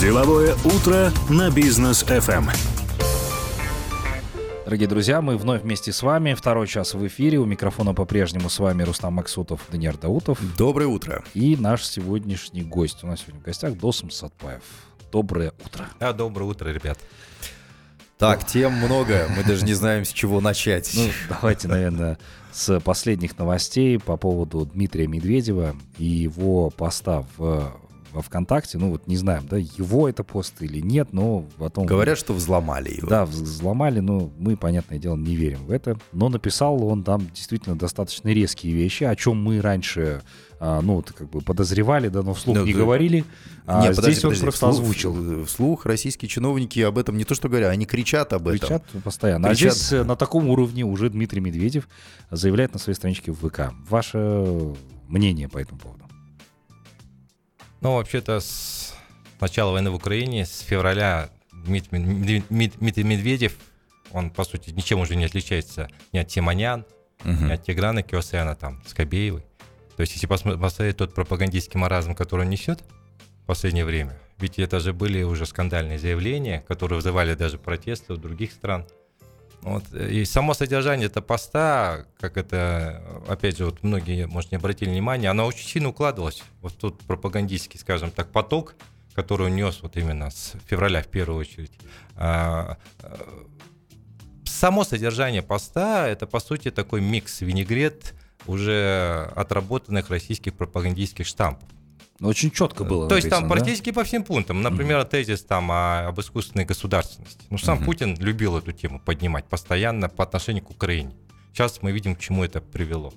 Деловое утро на бизнес FM. Дорогие друзья, мы вновь вместе с вами. Второй час в эфире. У микрофона по-прежнему с вами Рустам Максутов, Даниил Даутов. Доброе утро. И наш сегодняшний гость. У нас сегодня в гостях Досм Сатпаев. Доброе утро. А, доброе утро, ребят. Так, тем много, мы даже не знаем, с чего начать. Ну, давайте, наверное, с последних новостей по поводу Дмитрия Медведева и его поста в во ВКонтакте, ну вот не знаем, да, его это пост или нет, но потом... Говорят, что взломали его. Да, взломали, но мы, понятное дело, не верим в это. Но написал он там действительно достаточно резкие вещи, о чем мы раньше, а, ну, вот, как бы подозревали, да, но вслух ну, не да. говорили. А Нет, здесь подожди, он подожди, просто вслух, озвучил. Вслух российские чиновники об этом не то что говорят, они кричат об кричат этом. Кричат постоянно. Кричат. А здесь э, на таком уровне уже Дмитрий Медведев заявляет на своей страничке в ВК. Ваше мнение по этому поводу? Ну, вообще-то, с начала войны в Украине, с февраля Дмитрий, Медведев, он, по сути, ничем уже не отличается ни от Тимонян, угу. ни от Тиграна Киосяна, там, Скобеевой. То есть, если посмотреть тот пропагандистский маразм, который он несет в последнее время, ведь это же были уже скандальные заявления, которые вызывали даже протесты у других стран – вот. И само содержание этого поста, как это, опять же, вот многие, может, не обратили внимания, оно очень сильно укладывалось вот тот пропагандистский, скажем так, поток, который он нес вот именно с февраля в первую очередь. А, а, само содержание поста – это, по сути, такой микс винегрет уже отработанных российских пропагандистских штампов. Ну, очень четко было. То написано, есть там да? практически по всем пунктам. Например, mm-hmm. тезис там о, об искусственной государственности. Ну, сам mm-hmm. Путин любил эту тему поднимать постоянно по отношению к Украине. Сейчас мы видим, к чему это привело.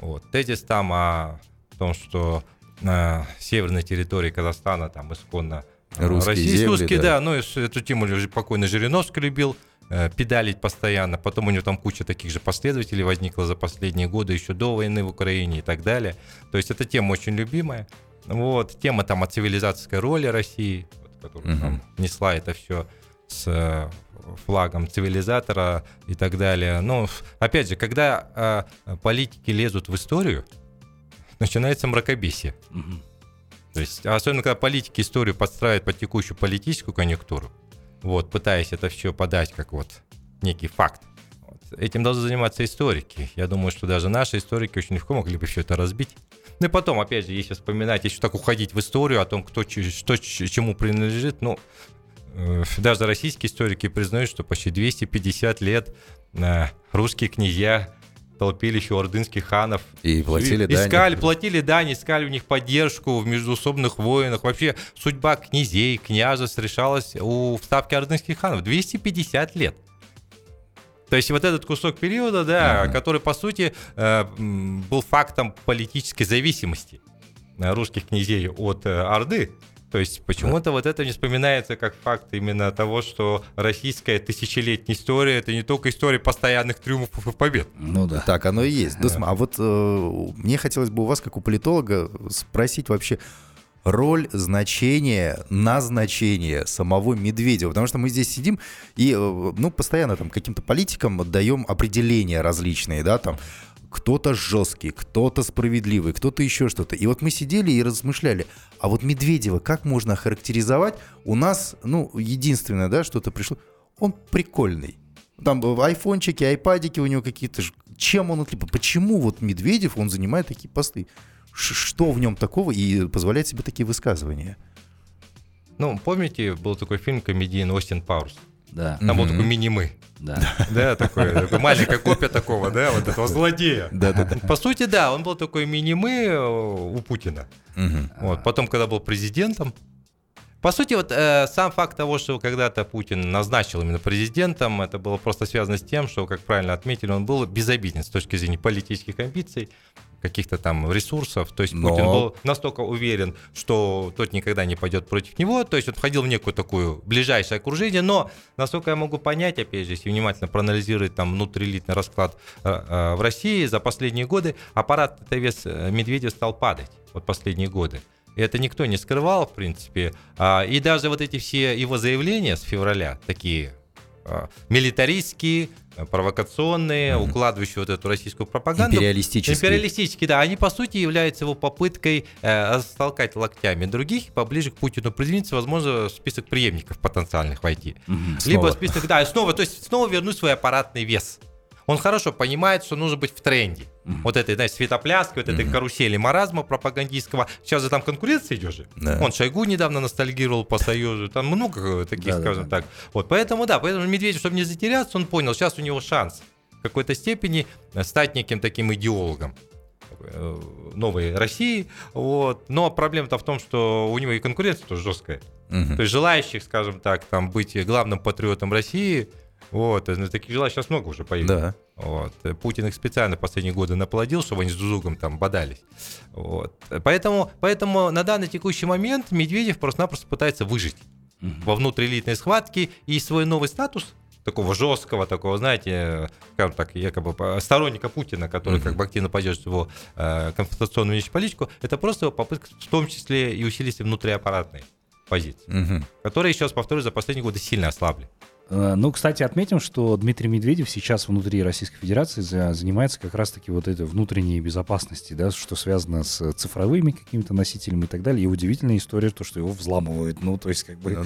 Вот. Тезис там о том, что на северной территории Казахстана там исконно э, русские, российские, русские да. да, ну эту тему покойный Жириновский любил. Э, педалить постоянно. Потом у него там куча таких же последователей возникла за последние годы, еще до войны в Украине и так далее. То есть эта тема очень любимая. Вот, тема там о цивилизационной роли России, вот, которую угу. там несла это все с э, флагом цивилизатора и так далее. Но, опять же, когда э, политики лезут в историю, начинается мракобесие. Угу. То есть, особенно когда политики историю подстраивают под текущую политическую конъюнктуру, вот, пытаясь это все подать как вот некий факт. Вот. Этим должны заниматься историки. Я думаю, что даже наши историки очень легко могли бы все это разбить. Ну и потом, опять же, если вспоминать, если так уходить в историю о том, кто что чему принадлежит, ну, э, даже российские историки признают, что почти 250 лет э, русские князья толпилище ордынских ханов. И платили дань. Искали, платили дань, искали у них поддержку в междуусобных войнах. Вообще судьба князей, княжеств решалась у вставки ордынских ханов. 250 лет. То есть вот этот кусок периода, да, uh-huh. который, по сути, э, был фактом политической зависимости русских князей от э, Орды, то есть почему-то да. вот это не вспоминается как факт именно того, что российская тысячелетняя история это не только история постоянных триумфов и побед. Ну да. Так оно и есть. Да. Досма, а вот э, мне хотелось бы у вас, как у политолога, спросить вообще, роль, значение, назначение самого Медведева. Потому что мы здесь сидим и, э, ну, постоянно там каким-то политикам даем определения различные, да, там, кто-то жесткий, кто-то справедливый, кто-то еще что-то. И вот мы сидели и размышляли, а вот Медведева как можно охарактеризовать? У нас, ну, единственное, да, что-то пришло, он прикольный. Там айфончики, айпадики у него какие-то. Чем он отлип? Почему вот Медведев, он занимает такие посты? Что в нем такого и позволяет себе такие высказывания? Ну, помните, был такой фильм комедийный «Остин Пауэрс»? Да. Там был такой мини-мы. Да. Да, такой, такой маленькая копия такого, да, вот этого злодея. Да, да, да. По сути, да, он был такой мини-мы э, у Путина. Вот. Потом, когда был президентом, по сути, вот э, сам факт того, что когда-то Путин назначил именно президентом, это было просто связано с тем, что, как правильно отметили, он был безобиден с точки зрения политических амбиций каких-то там ресурсов. То есть Но... Путин был настолько уверен, что тот никогда не пойдет против него. То есть он входил в некую такую ближайшее окружение. Но, насколько я могу понять, опять же, если внимательно проанализировать там внутриэлитный расклад э, э, в России за последние годы, аппарат ТВС э, Медведев стал падать вот последние годы. Это никто не скрывал, в принципе. А, и даже вот эти все его заявления с февраля, такие э, милитаристские, провокационные, mm-hmm. укладывающие вот эту российскую пропаганду. Империалистические. Империалистические, да. Они, по сути, являются его попыткой э, растолкать локтями других, поближе к Путину придвинуться, возможно, в список преемников потенциальных войти. Mm-hmm. Либо список, да, снова, то есть снова вернуть свой аппаратный вес. Он хорошо понимает, что нужно быть в тренде. Mm-hmm. Вот этой, знаешь, светопляски, вот этой mm-hmm. карусели маразма пропагандистского. Сейчас же там конкуренция идет же. Да. Он Шойгу недавно ностальгировал по Союзу. Там много таких, да, скажем да, так. Вот, поэтому, да, поэтому Медведев, чтобы не затеряться, он понял, сейчас у него шанс в какой-то степени стать неким таким идеологом э, новой России. Вот. Но проблема-то в том, что у него и конкуренция тоже жесткая. Угу. То есть желающих, скажем так, там, быть главным патриотом России – вот, таких желающих сейчас много уже появилось. Да. Вот. Путин их специально последние годы наплодил, чтобы они с Дузугом там бодались. Вот. Поэтому, поэтому на данный текущий момент Медведев просто-напросто пытается выжить угу. во внутриэлитной схватке и свой новый статус такого жесткого, такого, знаете, скажем так, якобы сторонника Путина, который uh-huh. как бы активно поддерживает его э, конфронтационную политику, это просто его попытка в том числе и усилить внутриаппаратные позиции, uh-huh. которые сейчас, повторюсь, за последние годы сильно ослабли. Э, ну, кстати, отметим, что Дмитрий Медведев сейчас внутри Российской Федерации занимается как раз-таки вот этой внутренней безопасности, да, что связано с цифровыми какими-то носителями и так далее. И удивительная история, то, что его взламывают. Ну, то есть, как бы... Ну,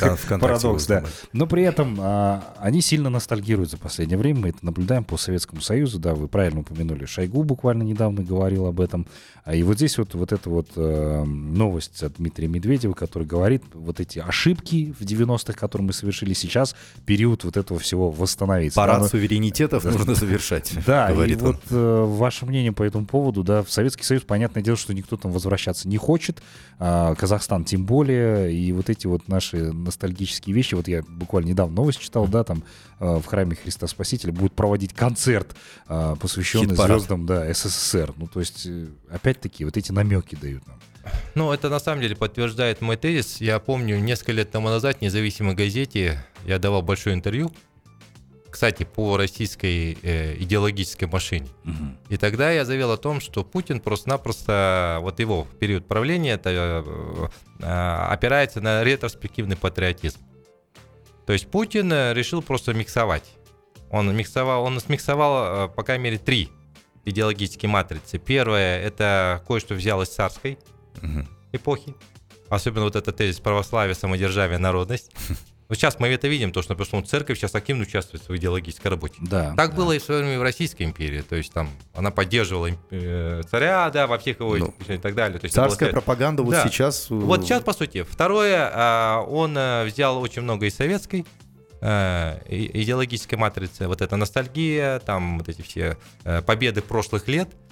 да. Парадокс, да. Но при этом а, они сильно ностальгируют за последнее время. Мы это наблюдаем по Советскому Союзу. Да, вы правильно упомянули. Шойгу буквально недавно говорил об этом. А И вот здесь вот, вот эта вот э, новость от Дмитрия Медведева, который говорит, вот эти ошибки в 90-х, которые мы совершили сейчас, сейчас период вот этого всего восстановиться. Парад да, суверенитетов да, нужно завершать. Да, и он. вот э, ваше мнение по этому поводу, да, в Советский Союз, понятное дело, что никто там возвращаться не хочет, а Казахстан тем более, и вот эти вот наши ностальгические вещи, вот я буквально недавно новость читал, да, там э, в храме Христа Спасителя будет проводить концерт, э, посвященный звездам, да, СССР. Ну, то есть, э, опять-таки, вот эти намеки дают нам. Ну, это на самом деле подтверждает мой тезис. Я помню, несколько лет тому назад в независимой газете я давал большое интервью, кстати, по российской э, идеологической машине. Угу. И тогда я заявил о том, что Путин просто-напросто, вот его период правления, это э, э, опирается на ретроспективный патриотизм. То есть Путин э, решил просто миксовать. Он миксовал, он смиксовал, э, по крайней мере, три идеологические матрицы. Первое, это кое-что взял из царской угу. эпохи. Особенно вот этот тезис православия, самодержавие, народность. Вот сейчас мы это видим, то, что, например, церковь сейчас активно участвует в идеологической работе. Да, так да. было и в свое время в Российской империи. То есть там она поддерживала э, царя, да, во всех его ну, и так далее. То есть, царская было... пропаганда вот да. сейчас... Э, вот сейчас, по сути. Второе, а, он э, взял очень много из советской идеологической матрицы. Вот эта ностальгия, там вот эти все победы прошлых лет –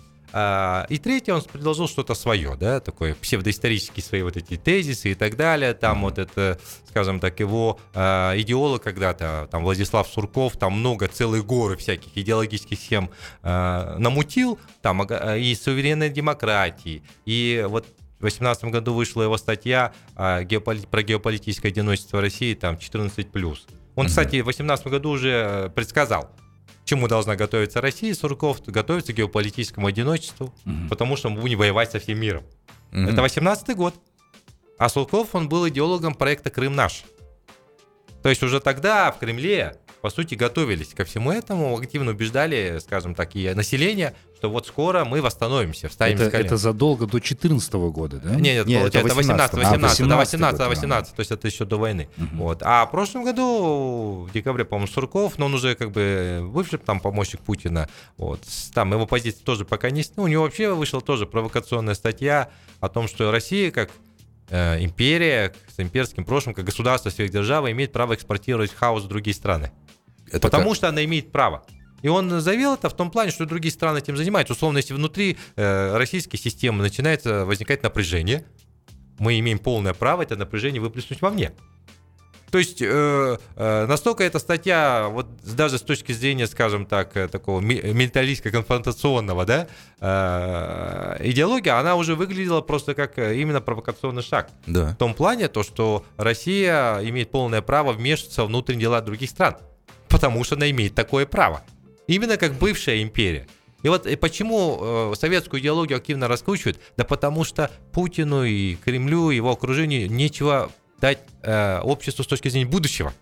и третье, он предложил что-то свое, да, такое псевдоисторические свои вот эти тезисы и так далее. Там вот это, скажем так, его э, идеолог когда-то, там Владислав Сурков, там много, целые горы всяких идеологических схем э, намутил, там и суверенной демократии, и вот в 2018 году вышла его статья э, геополит, про геополитическое одиночество России, там 14+. Он, кстати, в 2018 году уже предсказал, чему должна готовиться Россия, Сурков готовится к геополитическому одиночеству, угу. потому что мы будем воевать со всем миром. Угу. Это 18 год. А Сурков, он был идеологом проекта «Крым наш». То есть уже тогда в Кремле по сути, готовились ко всему этому, активно убеждали, скажем так, и население, что вот скоро мы восстановимся, встанем это, с колен. Это задолго до 2014 года, да? Нет, нет, нет это 18, 18, 18, 18, 18, 18, то есть это еще до войны. Угу. Вот. А в прошлом году, в декабре, по-моему, Сурков, но он уже как бы бывший там помощник Путина, вот, там его позиция тоже пока не... Ну, у него вообще вышла тоже провокационная статья о том, что Россия как э, империя с имперским прошлым, как государство сверхдержава имеет право экспортировать хаос в другие страны. Это потому как? что она имеет право. И он заявил это в том плане, что другие страны этим занимаются. Условно, если внутри э, российской системы начинает возникать напряжение, мы имеем полное право это напряжение выплеснуть вовне. То есть э, э, настолько эта статья, вот даже с точки зрения, скажем так, э, такого менталистско-конфронтационного, да, э, идеология, она уже выглядела просто как э, именно провокационный шаг. Да. В том плане, то, что Россия имеет полное право вмешиваться в внутренние дела других стран потому что она имеет такое право. Именно как бывшая империя. И вот и почему э, советскую идеологию активно раскручивают? Да потому что Путину и Кремлю, и его окружению нечего дать э, обществу с точки зрения будущего.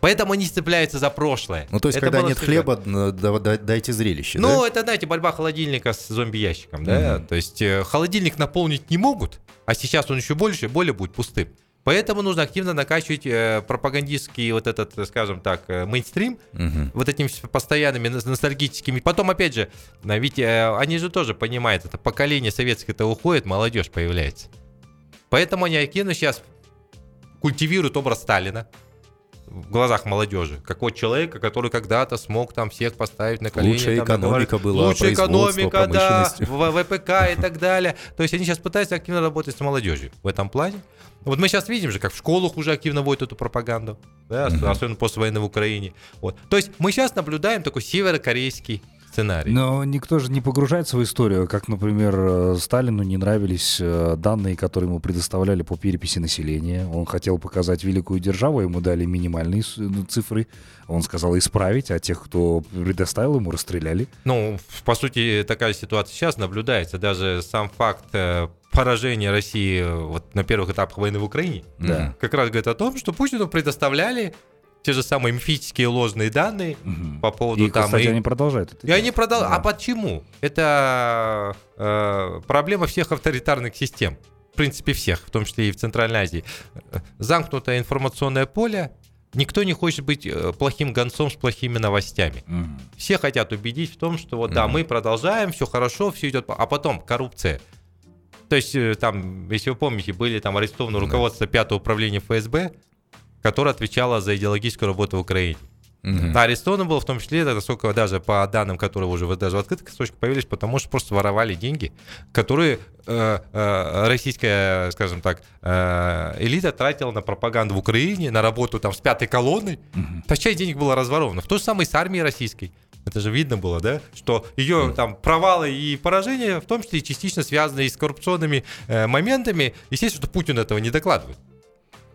Поэтому они цепляются за прошлое. Ну, то есть, Это когда нет всегда. хлеба, дайте зрелище, Ну, да? это, знаете, борьба холодильника с зомби-ящиком, да? Мгм. То есть э, холодильник наполнить не могут, а сейчас он еще больше, более будет пустым. Поэтому нужно активно накачивать э, пропагандистский вот этот, э, скажем так, э, мейнстрим Мгм. вот этими постоянными но- ностальгическими. Потом, опять же, ведь э, они же тоже понимают, это поколение советское-то уходит, молодежь появляется. Поэтому они активно сейчас культивируют образ Сталина в глазах молодежи, как вот человека, который когда-то смог там всех поставить на колени. Лучшая там, экономика была, Лучшая экономика, да, в- ВПК и так далее. То есть они сейчас пытаются активно работать с молодежью в этом плане. Вот мы сейчас видим же, как в школах уже активно вводят эту пропаганду, да, особенно после войны в Украине. Вот. То есть мы сейчас наблюдаем такой северокорейский сценарий. Но никто же не погружается в историю, как, например, э, Сталину не нравились э, данные, которые ему предоставляли по переписи населения. Он хотел показать великую державу, ему дали минимальные ну, цифры. Он сказал исправить, а тех, кто предоставил ему, расстреляли. Ну, по сути, такая ситуация сейчас наблюдается. Даже сам факт э, поражения России вот на первых этапах войны в Украине Да. как раз говорит о том, что Путину предоставляли те же самые мифические ложные данные Мгм. по поводу И, там... кстати, и- они продолжают это И они делать. продал. Да. А почему? Это э, проблема всех авторитарных систем. В принципе, всех, в том числе и в Центральной Азии. Замкнутое информационное поле. Никто не хочет быть э, плохим гонцом с плохими новостями. Мгм. Все хотят убедить в том, что вот да, Мгм. мы продолжаем, все хорошо, все идет, а потом коррупция. То есть э, там, если вы помните, были там арестованы Да. руководство пятого управления ФСБ, которое отвечало за идеологическую работу в Украине. Да, арестовано было в том числе, насколько даже по данным, которые уже даже в открытых источниках появились, потому что просто воровали деньги, которые э, э, российская, скажем так, э, элита тратила на пропаганду в Украине, на работу там с пятой колонной. Мгм. Та часть денег была разворована. В то же самое и с армией российской. Это же видно было, да, что ее там провалы и поражения, в том числе и частично связаны и с коррупционными э, моментами. Естественно, что Путин этого не докладывает.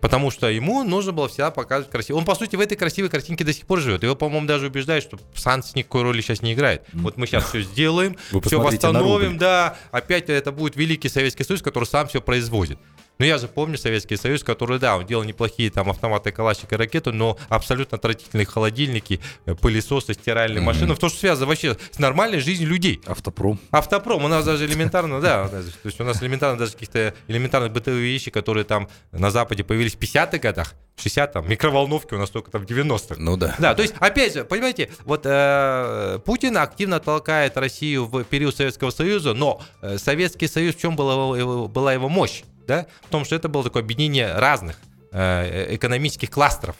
Потому что ему нужно было всегда показывать красиво. Он, по сути, в этой красивой картинке до сих пор живет. Его, по-моему, даже убеждают, что санкции никакой роли сейчас не играет. Вот мы сейчас все сделаем, Вы все восстановим, да. Опять это будет Великий Советский Союз, который сам все производит. Но я же помню Советский Союз, который, да, он делал неплохие там автоматы Калашник и ракету, но абсолютно отвратительные холодильники, э, пылесосы, стиральные машины. То, что связано вообще с нормальной жизнью людей. Автопром. Автопром, у нас даже элементарно, да, то есть у нас элементарно даже каких-то элементарных бытовые вещи, которые там на Западе появились в 50-х годах, 60 там, микроволновки у нас только там в 90-х. Ну да. Да, то есть, опять же, понимаете, вот э, Путин активно толкает Россию в период Советского Союза, но э, Советский Союз, в чем была была его мощь? Да? В том, что это было такое объединение разных э, экономических кластеров.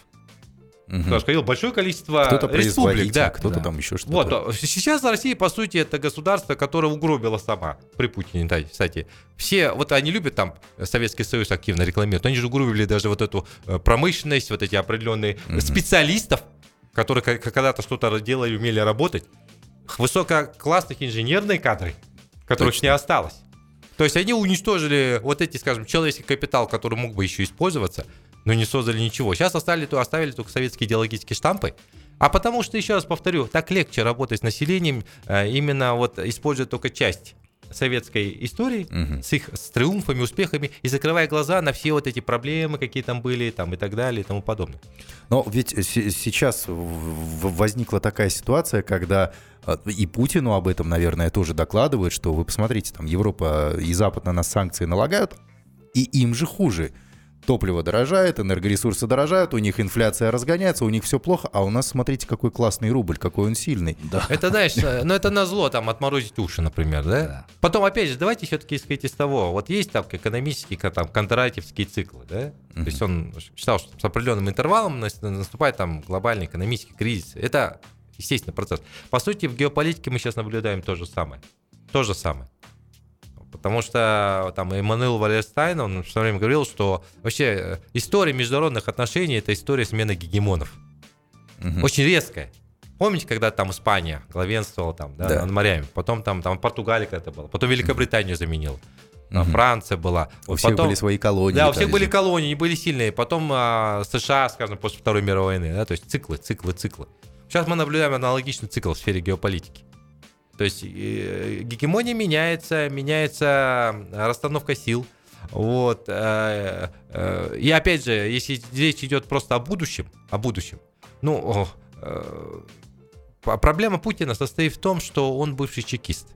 Мгм. Кто сказал, большое количество Кто-то республик, да. кто-то Да. там еще что-то. Вот, а сейчас Россия, по сути, это государство, которое угробило сама при Путине, да, кстати. Все, вот они любят там Советский Союз активно рекламируют, но они же угробили даже вот эту э, промышленность, вот эти определенные Мгм. специалистов, которые когда-то что-то делали, умели работать, высококлассных инженерные кадры, которых Точно. не осталось. То есть они уничтожили вот эти, скажем, человеческий капитал, который мог бы еще использоваться, но не создали ничего. Сейчас оставили, оставили только советские идеологические штампы. А потому что, еще раз повторю, так легче работать с населением, э, именно вот используя только часть советской истории Мгм. с их с триумфами, успехами и закрывая глаза на все вот эти проблемы, какие там были, там и так далее и тому подобное. Но ведь се- сейчас возникла такая ситуация, когда э, и Путину об этом, наверное, тоже докладывают, что вы посмотрите, там Европа и Запад на нас санкции налагают, и им же хуже. Топливо дорожает, энергоресурсы дорожают, у них инфляция разгоняется, у них все плохо, а у нас, смотрите, какой классный рубль, какой он сильный. Да. Это, знаешь, э, ну это на зло, там, отморозить уши, например, да? Да. Потом, опять же, давайте все-таки исходить из того, вот есть там экономические, там, кондратьевские циклы, да? То есть он считал, что с определенным интервалом нас- наступает там глобальный экономический кризис. Это естественный процесс. По сути, в геополитике мы сейчас наблюдаем то же самое. То же самое. Потому что там Эммануэл Валерстайн, он все время говорил, что вообще э, история международных отношений – это история смены гегемонов. Мгм. Очень резкая. Помните, когда там Испания главенствовала там, да, Да. над морями? Потом там, там Португалия когда-то была. Потом Великобританию заменил. Там Мгм. Франция была. У Вот всех потом- были свои колонии. Да, у всех были колонии, они были сильные. Потом а, США, скажем, после Второй мировой войны. Да, то есть циклы, циклы, циклы. Сейчас мы наблюдаем аналогичный цикл в сфере геополитики. То есть э, гегемония меняется, меняется расстановка сил. Вот. э, э, И опять же, если речь идет просто о будущем, о будущем, ну, проблема Путина состоит в том, что он бывший чекист.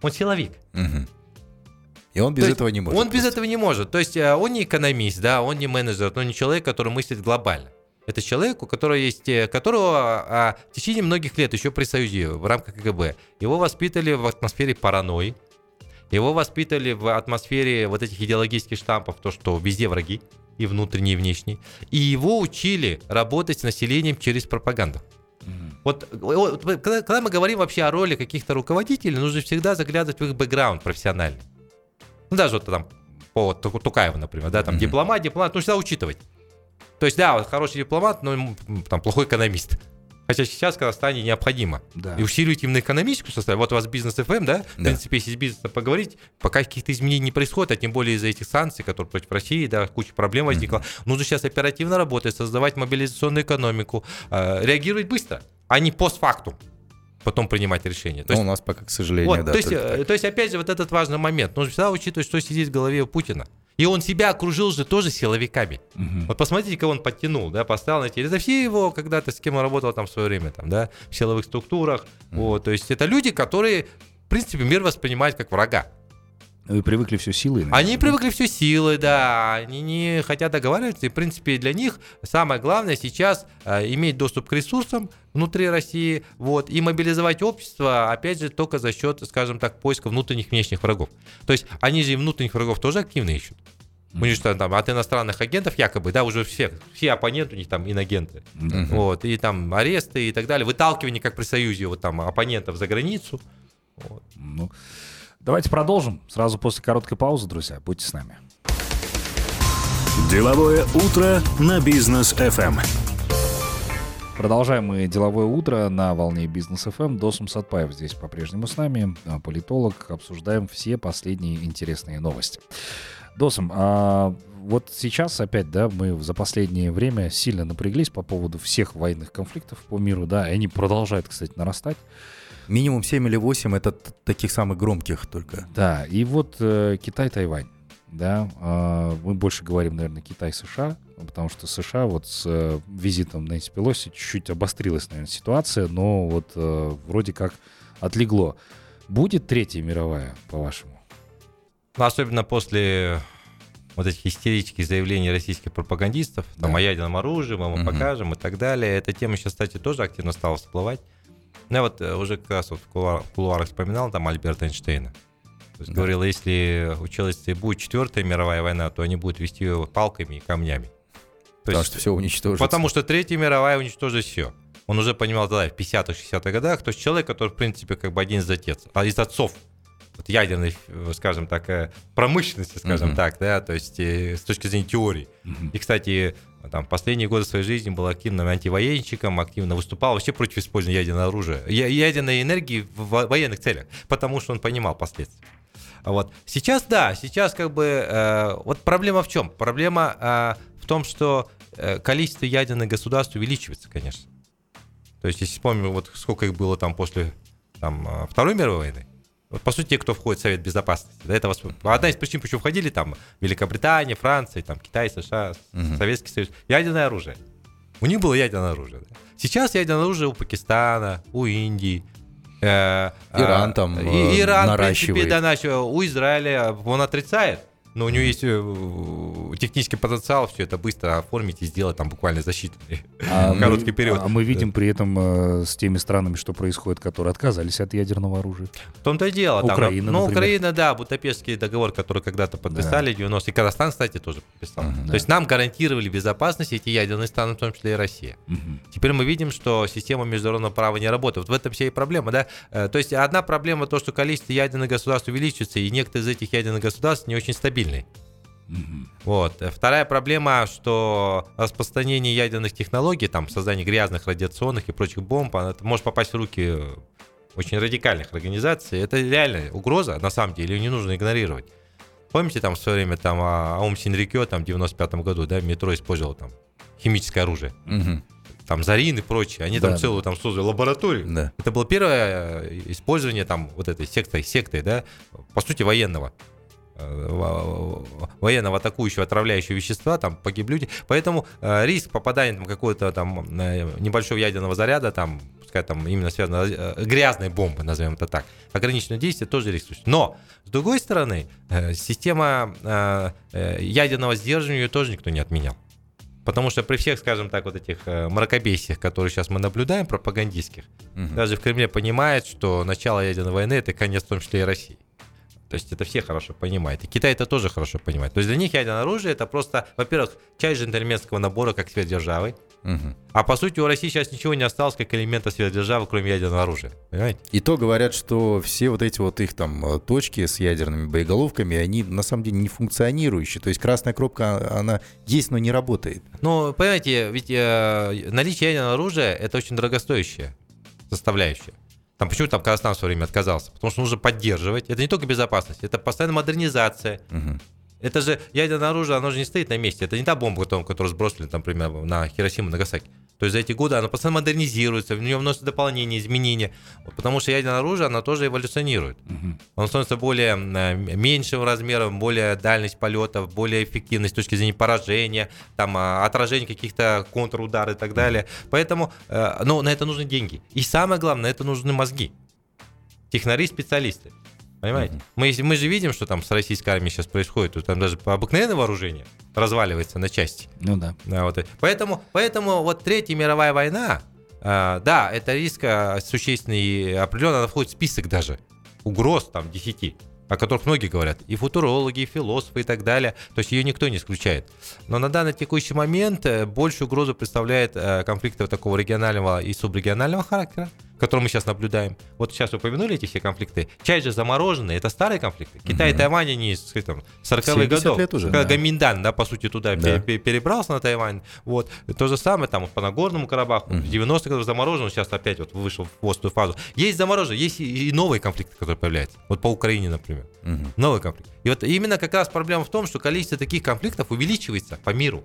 Он силовик. Мгм. И он без То этого не может. Он без просто. этого не может. То есть он не экономист, да, он не менеджер, он не человек, который мыслит глобально. Это человек, у которого есть, э, которого а, в течение многих лет, еще при Союзе, в рамках КГБ, его воспитали в атмосфере паранойи, его воспитали в атмосфере вот этих идеологических штампов, то, что везде враги, и внутренние, и внешние. И его учили работать с населением через пропаганду. Вот, вот когда, когда мы говорим вообще о роли каких-то руководителей, нужно всегда заглядывать в их бэкграунд профессиональный. Ну, даже вот там по Ту- Тукаеву, например, да, там Мгм. дипломат, дипломат, нужно всегда учитывать. То есть, да, вот хороший дипломат, но там плохой экономист. Хотя сейчас в Казахстане необходимо. Да. И усиливать именно экономическую составляющую. Вот у вас бизнес FM, да? В Да. принципе, если с бизнесом поговорить, пока каких-то изменений не происходит, а тем более из-за этих санкций, которые против России, да, куча проблем возникла. Нужно сейчас оперативно работать, создавать мобилизационную экономику, э, реагировать быстро, а не постфактум. Потом принимать решения. То Ну, есть у нас пока, к сожалению, вот, да. то, есть, э, то есть, опять же, вот этот важный момент. Нужно всегда учитывать, что сидит в голове у Путина. И он себя окружил же тоже силовиками. Мгм. Вот посмотрите, кого он подтянул, да, поставил на теле. Это все его когда-то, с кем он работал там в свое время, там, да, в силовых структурах. Вот, то есть это люди, которые, в принципе, мир воспринимают как врага. Вы привыкли все силой. наверное, Они да? привыкли все силы, да, они не хотят договариваться, и, в принципе, для них самое главное сейчас э, иметь доступ к ресурсам внутри России, вот, и мобилизовать общество, опять же, только за счет, скажем так, поиска внутренних и внешних врагов. То есть они же и внутренних врагов тоже активно ищут. У них что там от иностранных агентов якобы, да, уже все, все оппоненты у них там инагенты. Да. Вот, и там аресты и так далее, выталкивание, как при Союзе, вот там оппонентов за границу. Вот. Ну, давайте продолжим. Сразу после короткой паузы, друзья. Будьте с нами. Деловое утро на бизнес FM. Продолжаем мы деловое утро на волне бизнес ФМ. Досум Сатпаев здесь по-прежнему с нами, а, политолог. Обсуждаем все последние интересные новости. Досум, а вот сейчас опять, да, мы за последнее время сильно напряглись по поводу всех военных конфликтов по миру, да, и они продолжают, кстати, нарастать. Минимум 7 или 8 это таких самых громких только. Да, и вот э, Китай-Тайвань, да, а, мы больше говорим, наверное, Китай-США, потому что США вот с э, визитом Нэнси Пелоси чуть-чуть обострилась, наверное, ситуация, но вот э, вроде как отлегло. Будет третья мировая, по-вашему? Ну, особенно после вот этих истерических заявлений российских пропагандистов, там Да. о ядерном оружии, мы вам Мгм. покажем и так далее. Эта тема сейчас, кстати, тоже активно стала всплывать. Ну, я вот э, уже как раз вот в кулуар- в кулуарах вспоминал там Альберта Эйнштейна. То есть Да. говорил, если училась и будет четвертая мировая война, то они будут вести ее палками и камнями. То Потому есть- что все уничтожится. Потому что Третья мировая уничтожит все. Он уже понимал тогда, в 50-60-х годах, то есть человек, который, в принципе, как бы один из отец, а из отцов вот ядерной, э, скажем так, э, промышленности, скажем Мгм. так, да, то есть с точки зрения теории. И, кстати, там, последние годы своей жизни был активным антивоенщиком, активно выступал вообще против использования ядерного оружия, ядерной энергии в во- военных целях, потому что он понимал последствия. А Вот. Сейчас, да, сейчас как бы... э, вот проблема в чем? Проблема э, в том, что э, количество ядерных государств увеличивается, конечно. То есть, если вспомним, вот сколько их было там после там, э, Второй мировой войны, по сути, те, кто входит в Совет Безопасности, до этого одна из причин, почему входили там Великобритания, Франция, там Китай, США, Мгм. Советский Союз, ядерное оружие. У них было ядерное оружие. да. Сейчас ядерное оружие у Пакистана, у Индии. э, Иран а, там, и- э, Иран, в наращивает. принципе, да, начал. У Израиля он отрицает, но у него есть э, технический потенциал все это быстро оформить и сделать там буквально за считанные А короткий мы, период. А мы видим при этом э, с теми странами, что происходит, которые отказались от ядерного оружия. В том-то и дело. Там, Украина, ну, например. Украина, да, Будапештский договор, который когда-то подписали в 90-е. И Казахстан, кстати, тоже подписал. Мгм, То да. есть нам гарантировали безопасность эти ядерные страны, в том числе и Россия. Мгм. Теперь мы видим, что система международного права не работает. Вот в этом вся и проблема, да. Э, То есть одна проблема то, что количество ядерных государств увеличивается, и некоторые из этих ядерных государств не очень стабильные. Вот. Э, Вторая проблема, что распространение ядерных технологий, там, создание грязных радиационных и прочих бомб, она- может попасть в руки очень радикальных организаций. Это реальная угроза, на самом деле, ее не нужно игнорировать. Помните, там в свое время там а, Аум Синрикё, там в 95 году, да, метро использовал там химическое оружие. Мгм. Там Зарин и прочее. Они Да, там целую там создали лабораторию. Да. Это было первое э, использование там вот этой сектой, сектой, да, по сути, военного военного атакующего, отравляющего вещества, там погиб люди. Поэтому э, риск попадания там какого-то там э, небольшого ядерного заряда, там, пускай там именно связано э, грязной бомбы, назовем это так, ограниченное действие тоже риск существует. Но, с другой стороны, система ядерного сдерживания ее тоже никто не отменял. Потому что при всех, скажем так, вот этих мракобесиях, которые сейчас мы наблюдаем, пропагандистских, угу. даже в Кремле понимают, что начало ядерной войны это конец в том числе и России. То есть это все хорошо понимают. И Китай это тоже хорошо понимает. То есть для них ядерное оружие это просто, во-первых, часть джентльменского набора как сверхдержавы. Угу. А по сути у России сейчас ничего не осталось как элемента сверхдержавы, кроме ядерного оружия. Понимаете? И то говорят, что все вот эти вот их там э, точки с ядерными боеголовками, они на самом деле не функционирующие. То есть красная кропка, а, она есть, но не работает. Ну, понимаете, ведь э, наличие ядерного оружия это очень дорогостоящая составляющая. Там почему там Казахстан в свое время отказался? Потому что нужно поддерживать. Это не только безопасность, это постоянная модернизация. Угу. Это же ядерное оружие, оно же не стоит на месте. Это не та бомба, которую сбросили, например, на Хиросиму, Нагасаки. То есть за эти годы она постоянно модернизируется, в нее вносят дополнения, изменения. Потому что ядерное оружие, оно тоже эволюционирует. Угу. Оно становится более э, меньшим размером, более дальность полетов, более эффективность с точки зрения поражения, там, а, отражения каких-то контрударов и так далее. Поэтому, э, но на это нужны деньги. И самое главное, на это нужны мозги. Технари, специалисты. Понимаете? Mm-hmm. Мы, мы же видим, что там с российской армией сейчас происходит. Тут там даже обыкновенное вооружение разваливается на части. Ну да. да вот. Поэтому, поэтому вот Третья мировая война, э, да, это риск а, существенный, определенно она входит в список даже угроз там 10 о которых многие говорят, и футурологи, и философы и так далее. То есть ее никто не исключает. Но на данный текущий момент э, большую угрозу представляет э, конфликты такого регионального и субрегионального характера который мы сейчас наблюдаем. Вот сейчас вы упомянули эти все конфликты. Часть же замороженные, это старые конфликты. Китай и Тайвань, они с 40-х годов. Лет уже, когда да. Гаминдан, да, по сути, туда да. перебрался на Тайвань. Вот. То же самое там по Нагорному Карабаху. В 90-х годах заморожен, сейчас опять вот вышел в острую фазу. Есть замороженные, есть и новые конфликты, которые появляются. Вот по Украине, например. Угу. Новый конфликт. И вот именно как раз проблема в том, что количество таких конфликтов увеличивается по миру.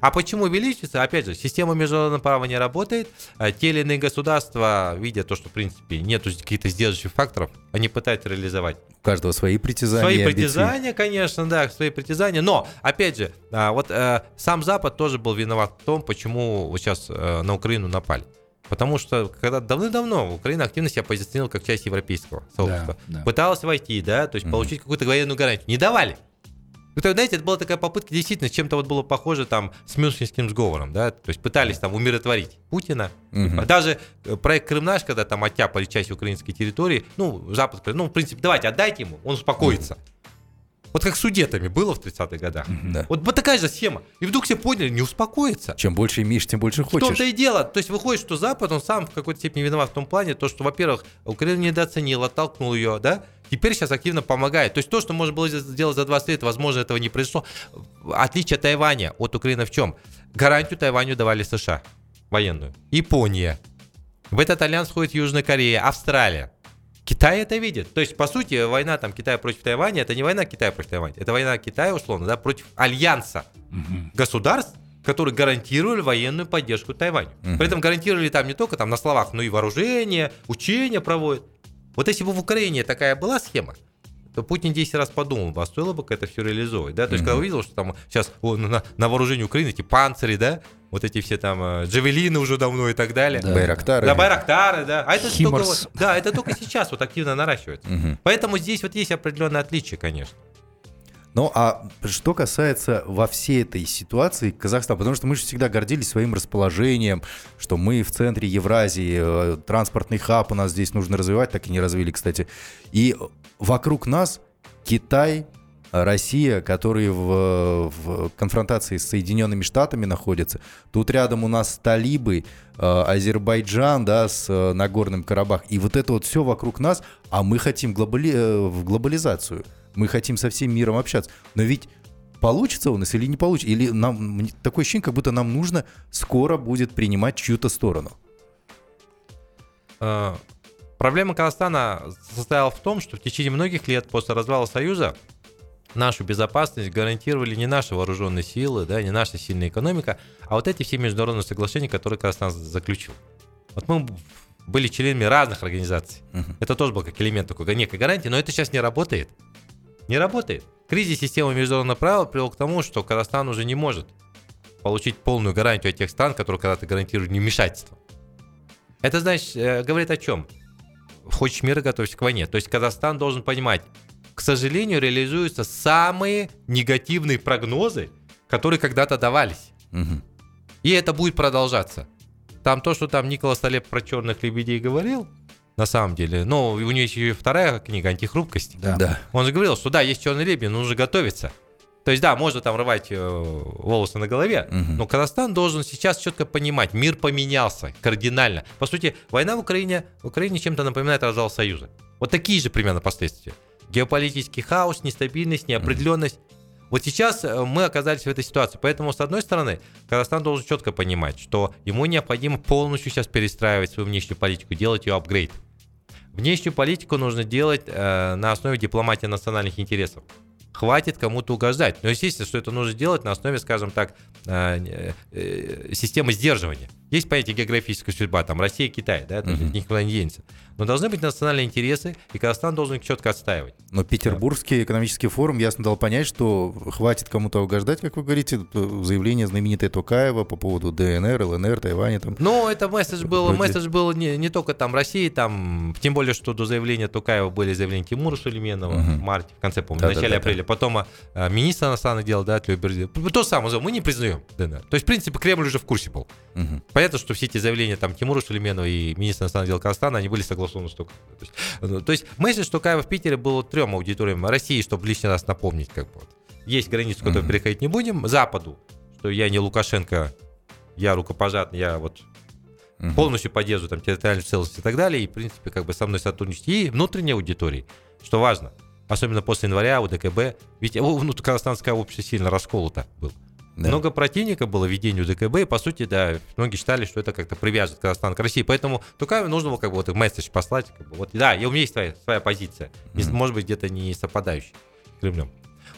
А почему увеличится? Опять же, система международного права не работает. А те или иные государства, видя то, что, в принципе, нет каких-то сдерживающих факторов, они пытаются реализовать. У каждого свои притязания. Свои притязания, конечно, да, свои притязания. Но, опять же, а, вот э, сам Запад тоже был виноват в том, почему сейчас э, на Украину напали. Потому что когда давным-давно Украина активно себя позиционировала как часть европейского сообщества. Да, да. Пыталась войти, да, то есть угу. получить какую-то военную гарантию. Не давали. Ну, то, знаете, это была такая попытка действительно чем-то вот было похоже там с Мюнхенским сговором, да, то есть пытались там умиротворить Путина. Угу. Даже э, проект Крым наш, когда там оттяпали часть украинской территории, ну, Запад, ну, в принципе, давайте отдайте ему, он успокоится. Угу. Вот как с судетами было в 30-х годах. Да. Вот, вот такая же схема. И вдруг все поняли, не успокоится. Чем больше имеешь, тем больше хочешь. В том-то и дело. То есть выходит, что Запад, он сам в какой-то степени виноват в том плане, то, что, во-первых, Украина недооценила, оттолкнул ее, да, теперь сейчас активно помогает. То есть то, что можно было сделать за 20 лет, возможно, этого не произошло. Отличие Тайваня от Украины в чем? Гарантию Тайваню давали США военную. Япония. В этот альянс входит Южная Корея, Австралия. Китай это видит. То есть, по сути, война там Китая против Тайваня, это не война Китая против Тайваня, это война Китая, условно, да, против альянса угу. государств, которые гарантировали военную поддержку Тайваню. Угу. При этом гарантировали там не только там на словах, но и вооружение, учения проводят. Вот если бы в Украине такая была схема, то Путин 10 раз подумал бы, а стоило бы это все реализовывать, да, то есть, mm когда увидел, что там сейчас на, на вооружении Украины эти панцири, да, вот эти все там э, джавелины уже давно и так далее. Да. Байрактары. Да, байрактары, да. А это только, да, это только сейчас вот активно наращивается. Поэтому здесь вот есть определенное отличие, конечно. Ну, а что касается во всей этой ситуации Казахстана, потому что мы же всегда гордились своим расположением, что мы в центре Евразии, э, транспортный хаб у нас здесь нужно развивать, так и не развили, кстати. И вокруг нас Китай, Россия, которые в, в конфронтации с Соединенными Штатами находятся. Тут рядом у нас талибы, э, Азербайджан, да, с э, Нагорным Карабах. И вот это вот все вокруг нас, а мы хотим глобали, в глобализацию. Мы хотим со всем миром общаться. Но ведь получится у нас или не получится? Или нам такое ощущение, как будто нам нужно скоро будет принимать чью-то сторону. Проблема Казахстана состояла в том, что в течение многих лет после развала Союза нашу безопасность гарантировали не наши вооруженные силы, да, не наша сильная экономика, а вот эти все международные соглашения, которые Казахстан заключил. Вот мы были членами разных организаций. Uh-huh. Это тоже был как элемент такой некой гарантии, но это сейчас не работает. Не работает. Кризис системы международного права привел к тому, что Казахстан уже не может получить полную гарантию от тех стран, которые когда-то гарантируют невмешательство. Это, значит, э, говорит о чем? Хочешь мира, готовься к войне. То есть Казахстан должен понимать, к сожалению, реализуются самые негативные прогнозы, которые когда-то давались. Мгм. И это будет продолжаться. Там то, что там Николас Талеб про черных лебедей говорил, на самом деле, ну, у него есть еще и вторая книга «Антихрупкость». Да. Да. Он же говорил, что да, есть черный лебедь, но нужно готовиться. То есть, да, можно там рвать э, волосы на голове, Мгм. но Казахстан должен сейчас четко понимать, мир поменялся кардинально. По сути, война в Украине, в Украине чем-то напоминает развал Союза. Вот такие же примерно последствия. Геополитический хаос, нестабильность, неопределенность. Вот сейчас э, мы оказались в этой ситуации. Поэтому, с одной стороны, Казахстан должен четко понимать, что ему необходимо полностью сейчас перестраивать свою внешнюю политику, делать ее апгрейд. Внешнюю политику нужно делать э, на основе дипломатии национальных интересов. Хватит кому-то угождать. Но естественно, что это нужно делать на основе, скажем так, э, э, системы сдерживания. Есть понятие географическая судьба, там Россия, Китай, да, Мгм. это никуда не денется. Но должны быть национальные интересы, и Казахстан должен их четко отстаивать. Но Петербургский экономический форум ясно дал понять, что хватит кому-то угождать, как вы говорите, заявление знаменитое Токаева по поводу ДНР, ЛНР, Тайваня там. Но это месседж был, Вроде- месседж был не, не только там России, там, тем более, что до заявления Тукаева были заявления Тимура Сулейменова Мгм. в марте, в конце, помню, в начале апреля. Потом а, министр иностранных дел, да, Тлёбердин. То самое, мы не признаем ДНР. То есть, в принципе, Кремль уже в курсе был. Мгм. Понятно, что все эти заявления там Тимура Сулейменова и министра иностранных дел Казахстана, они были согласованы с Токаевым. То есть, ну, то есть месседж Токаева в Питере был трем аудиториям России, чтобы лишний раз напомнить, как бы. вот. Есть границу, которую Мгм. переходить не будем. Западу, что я не Лукашенко, я рукопожатный, я вот Мгм. полностью поддерживаю там территориальную целостность и так далее, и, в принципе, как бы со мной сотрудничать. И внутренней аудитории, что важно. Особенно после января у ДКБ. Ведь ну, казахстанское общество сильно расколото было. Да. Много противника было введению ДКБ, и, по сути, да, многие считали, что это как-то привяжет Казахстан к России. Поэтому Тукаеву нужно было как бы вот месседж послать. Как бы, вот, да, и у меня есть своя, своя позиция. Мгм. Может быть, где-то не совпадающая с Кремлем.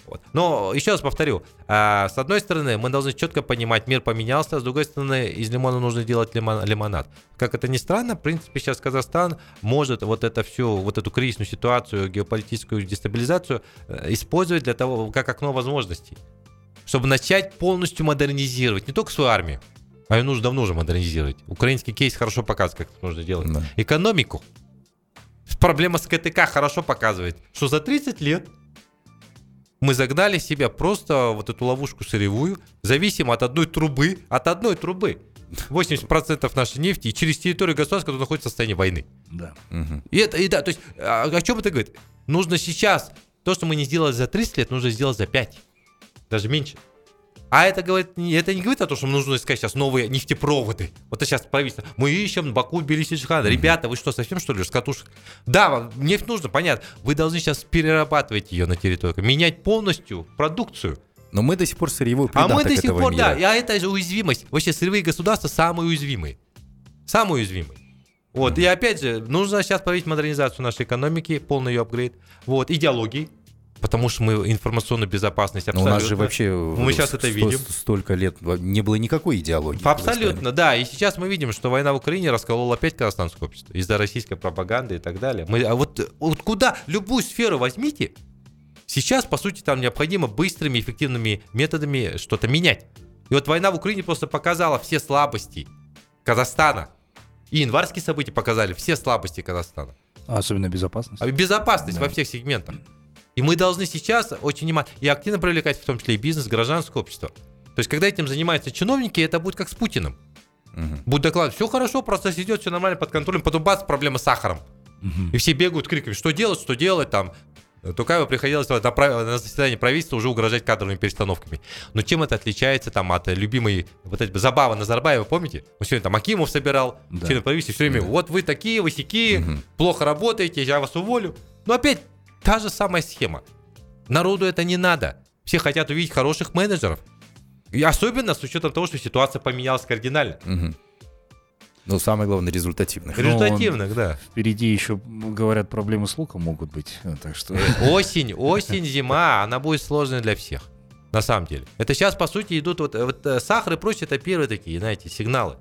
Вот. Но еще раз повторю, а, с одной стороны, мы должны четко понимать, мир поменялся, с другой стороны, из лимона нужно делать лимон- лимонад. Как это ни странно, в принципе, сейчас Казахстан может вот это всю, вот эту кризисную ситуацию, геополитическую дестабилизацию э, использовать для того, как окно возможностей, чтобы начать полностью модернизировать не только свою армию, а ее нужно давно уже модернизировать. Украинский кейс хорошо показывает, как это нужно делать. Да. Экономику. Проблема с КТК хорошо показывает, что за 30 лет мы загнали себя просто вот эту ловушку сырьевую, зависим от одной трубы, от одной трубы. 80% нашей нефти и через территорию государства, которое находится в состоянии войны. Да. Мгм. И это, и да, то есть, а, о чем это говорит? Нужно сейчас, то, что мы не сделали за 30 лет, нужно сделать за 5, даже меньше. А это, говорит, это не говорит о том, что нужно искать сейчас новые нефтепроводы. Вот это сейчас правительство. Мы ищем Баку, Тбилиси, Шихан. Ребята, вы что, совсем что ли, с катушек? Да, вам нефть нужно, понятно. Вы должны сейчас перерабатывать ее на территории, менять полностью продукцию. Но мы до сих пор сырьевой А придаток мы до сих пор, мира. да, а это же уязвимость. Вообще сырьевые государства самые уязвимые. Самые уязвимые. Вот, и опять же, нужно сейчас проводить модернизацию нашей экономики, полный ее апгрейд. Вот, идеологии, потому что мы информационную безопасность Но у абсолютно. нас же вообще Мы сейчас это сто- видим. столько лет не было никакой идеологии. Абсолютно, да. И сейчас мы видим, что война в Украине расколола опять казахстанское общество из-за российской пропаганды и так далее. Мы, а вот, вот куда любую сферу возьмите, сейчас, по сути, там необходимо быстрыми, эффективными методами что-то менять. И вот война в Украине просто показала все слабости Казахстана. И январские события показали все слабости Казахстана. А Особенно безопасность. А Безопасность Да. во всех сегментах. И мы должны сейчас очень внимательно и активно привлекать в том числе и бизнес, гражданское общество. То есть, когда этим занимаются чиновники, это будет как с Путиным. Мгм. Будет доклад, все хорошо, процесс идет, все нормально, под контролем, потом бац, проблема с сахаром. Мгм. И все бегают криками, что делать, что делать, там. Тукаева приходилось на, на заседании правительства уже угрожать кадровыми перестановками. Но чем это отличается там от любимой вот этой забавы Назарбаева, помните? Он сегодня там Акимов собирал, Да. все на правительстве все время, Да. вот вы такие, вы сякие, Мгм. плохо работаете, я вас уволю. Но опять та же самая схема. Народу это не надо. Все хотят увидеть хороших менеджеров. И особенно с учетом того, что ситуация поменялась кардинально. Мгм. Ну, самое главное, результативных. Ну, Результативных, да. Впереди еще, говорят, проблемы с луком могут быть. э, Так что... Осень, осень, зима, она будет сложной для всех. На самом деле. Это сейчас, по сути, идут вот, вот э, сахар и прочее, это первые такие, знаете, сигналы.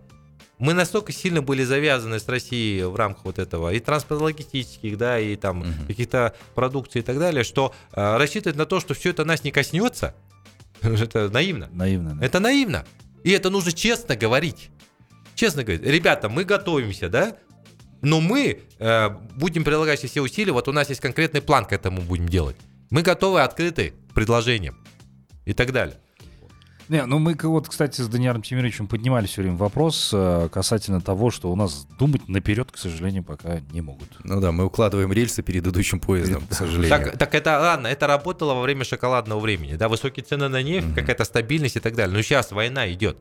Мы настолько сильно были завязаны с Россией в рамках вот этого и транспортно-логистических, да, и там угу. каких-то продукций и так далее, что э, рассчитывать на то, что все это нас не коснется, это наивно. Наивно. Да. Это наивно. И это нужно честно говорить. Честно говорить, ребята, мы готовимся, да, но мы э, будем прилагать все усилия, вот у нас есть конкретный план к этому будем делать. Мы готовы, открыты к предложениям и так далее. Не, ну мы вот, кстати, с Даниаром Тимировичем поднимали все время вопрос э, касательно того, что у нас думать наперед, к сожалению, пока не могут. Ну да, мы укладываем рельсы перед идущим поездом, к сожалению. Так, так это ладно, это работало во время шоколадного времени, да, высокие цены на нефть, mm-hmm. какая-то стабильность и так далее. Но сейчас война идет.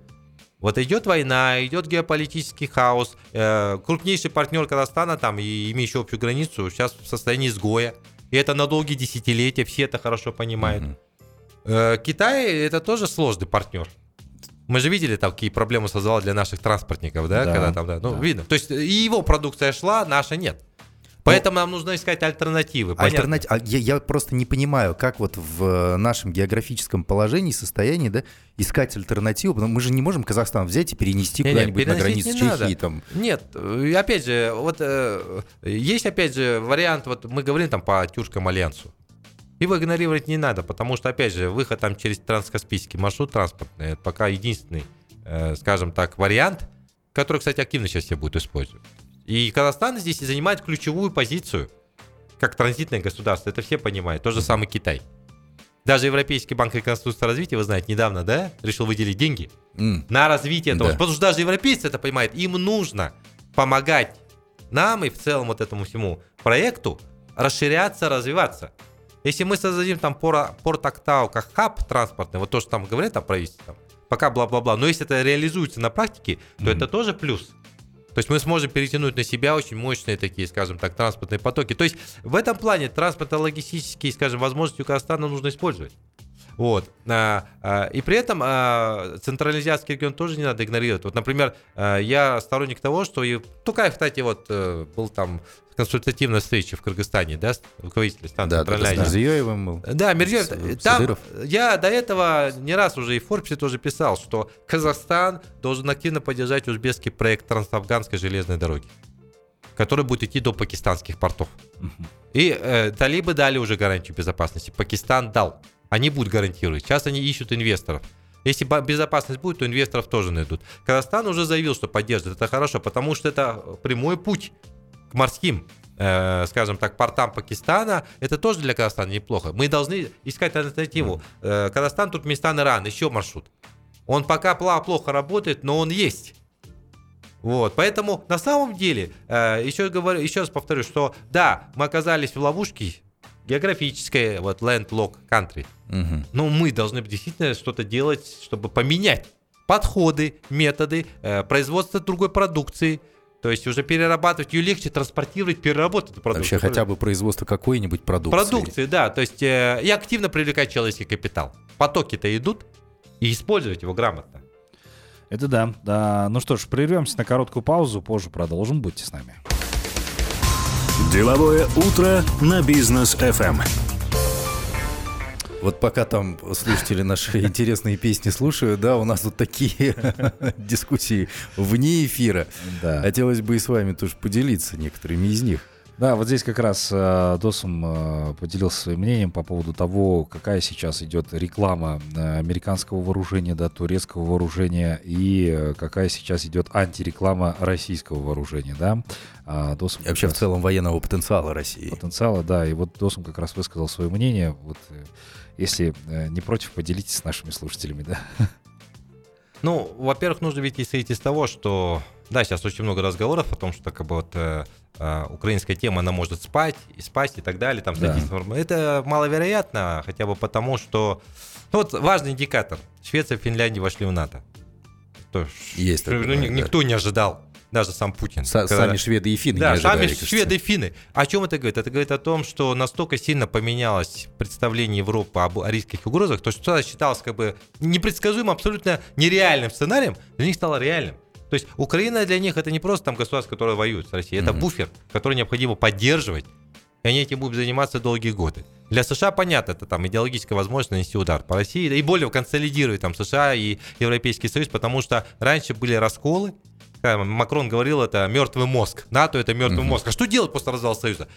Вот идет война, идет геополитический хаос. Э, крупнейший партнер Казахстана, там, и имеющий общую границу, сейчас в состоянии изгоя. И это на долгие десятилетия, все это хорошо понимают. Mm-hmm. Э, Китай это тоже сложный партнер. Мы же видели, там, какие проблемы создавал для наших транспортников, да, да когда там, да, ну, да. видно. То есть и его продукция шла, наша нет. Поэтому нам нужно искать альтернативы. Альтернатив... А я, я просто не понимаю, как вот в нашем географическом положении, состоянии, да, искать альтернативу, потому мы же не можем Казахстан взять и перенести куда-нибудь на границу Чехии. Надо. Там. Нет, опять же, вот э, есть опять же вариант, вот мы говорим там по Тюркскому альянсу. Его игнорировать не надо, потому что, опять же, выход там через транскаспийский маршрут транспортный, это пока единственный, э, скажем так, вариант, который, кстати, активно сейчас все будет использовать. И Казахстан здесь занимает ключевую позицию, как транзитное государство, это все понимают, то же самое Китай. Даже Европейский банк реконструкции и развития, вы знаете, недавно, да, решил выделить деньги mm. на развитие этого. Да. Потому что даже европейцы это понимают, им нужно помогать нам и в целом вот этому всему проекту расширяться, развиваться. Если мы создадим там порт Актау как хаб транспортный, вот то, что там говорят о правительстве, там, пока бла-бла-бла, но если это реализуется на практике, то mm-hmm. это тоже плюс. То есть мы сможем перетянуть на себя очень мощные такие, скажем так, транспортные потоки. То есть в этом плане транспортно-логистические, скажем, возможности у Казахстана нужно использовать. Вот. А, а, и при этом а, централизиатский регион тоже не надо игнорировать. Вот, например, я сторонник того, что и Тукаев, кстати, вот э, был там консультативная встреча в Кыргызстане, да, руководитель станции да, с Мирзиёевым был. Да, Мирзиёев. Там Садыров. я до этого не раз уже и в Форбсе тоже писал, что Казахстан должен активно поддержать узбекский проект трансафганской железной дороги который будет идти до пакистанских портов. И э, талибы дали уже гарантию безопасности. Пакистан дал. Они будут гарантировать. Сейчас они ищут инвесторов. Если безопасность будет, то инвесторов тоже найдут. Казахстан уже заявил, что поддержит. Это хорошо, потому что это прямой путь к морским э, скажем так, портам Пакистана, это тоже для Казахстана неплохо. Мы должны искать альтернативу. Э, Казахстан, Туркменистан, Иран, еще маршрут. Он пока плохо работает, но он есть. Вот, поэтому на самом деле, э, еще, говорю, еще раз повторю, что да, мы оказались в ловушке географическое, вот landlock country. Угу. Но мы должны действительно что-то делать, чтобы поменять подходы, методы, э, производство другой продукции. То есть уже перерабатывать ее легче, транспортировать, переработать продукцию. Вообще хотя бы производство какой-нибудь продукции. Продукции, да. То есть э, и активно привлекать человеческий капитал. Потоки-то идут, и использовать его грамотно. Это да. да. Ну что ж, прервемся на короткую паузу, позже продолжим. Будьте с нами. Деловое утро на бизнес FM. Вот пока там слушатели наши интересные песни слушают, да, у нас тут такие дискуссии вне эфира. Да. Хотелось бы и с вами тоже поделиться некоторыми из них. Да, вот здесь как раз э, Досум э, поделился своим мнением по поводу того, какая сейчас идет реклама э, американского вооружения, да, турецкого вооружения и э, какая сейчас идет антиреклама российского вооружения, да. А Досум и вообще раз... в целом военного потенциала России. Потенциала, да, и вот Досум как раз высказал свое мнение. Вот если не против, поделитесь с нашими слушателями, да. Ну, во-первых, нужно ведь исходить из того, что да, сейчас очень много разговоров о том, что как бы вот э, э, украинская тема, она может спать, и спать и так далее. Там, да. Это маловероятно, хотя бы потому, что... Ну, вот важный индикатор. Швеция и Финляндия вошли в НАТО. То, Есть такое, ну, да. Никто не ожидал даже сам Путин. С, когда... Сами шведы и финны да, не ожидали, сами кажется. шведы и финны. О чем это говорит? Это говорит о том, что настолько сильно поменялось представление Европы об арийских угрозах, то, что считалось как бы непредсказуемым, абсолютно нереальным сценарием, для них стало реальным. То есть Украина для них это не просто там государство, которое воюет с Россией, это mm-hmm. буфер, который необходимо поддерживать, и они этим будут заниматься долгие годы. Для США понятно, это там идеологическая возможность нанести удар по России, и более консолидировать там США и Европейский Союз, потому что раньше были расколы, Макрон говорил, это мертвый мозг. НАТО это мертвый мозг. А что делать после развала Союза?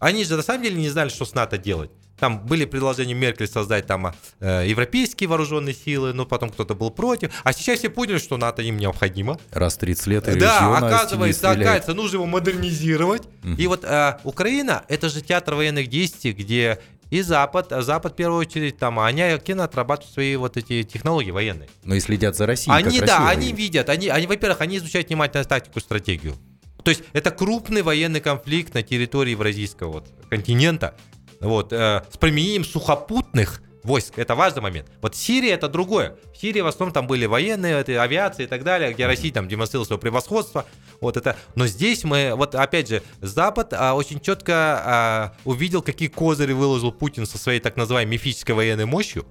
Они же на самом деле не знали, что с НАТО делать. Там были предложения Меркель создать там э, европейские вооруженные силы, но потом кто-то был против. А сейчас все поняли, что НАТО им необходимо. Раз 30 лет и Да, оказывается, оказывается, нужно его модернизировать. Угу. И вот э, Украина это же театр военных действий, где и Запад, а Запад в первую очередь там, они активно отрабатывают свои вот эти технологии военные. Но и следят за Россией. Они, да, они видят, они, они, во-первых, они изучают внимательно тактику, стратегию. То есть это крупный военный конфликт на территории Евразийского вот, континента вот, э, с применением сухопутных войск. Это важный момент. Вот Сирия это другое. В Сирии в основном там были военные, это, авиация и так далее, где Россия там демонстрировала свое превосходство. Вот это. Но здесь мы, вот опять же, Запад а, очень четко а, увидел, какие козыри выложил Путин со своей так называемой мифической военной мощью.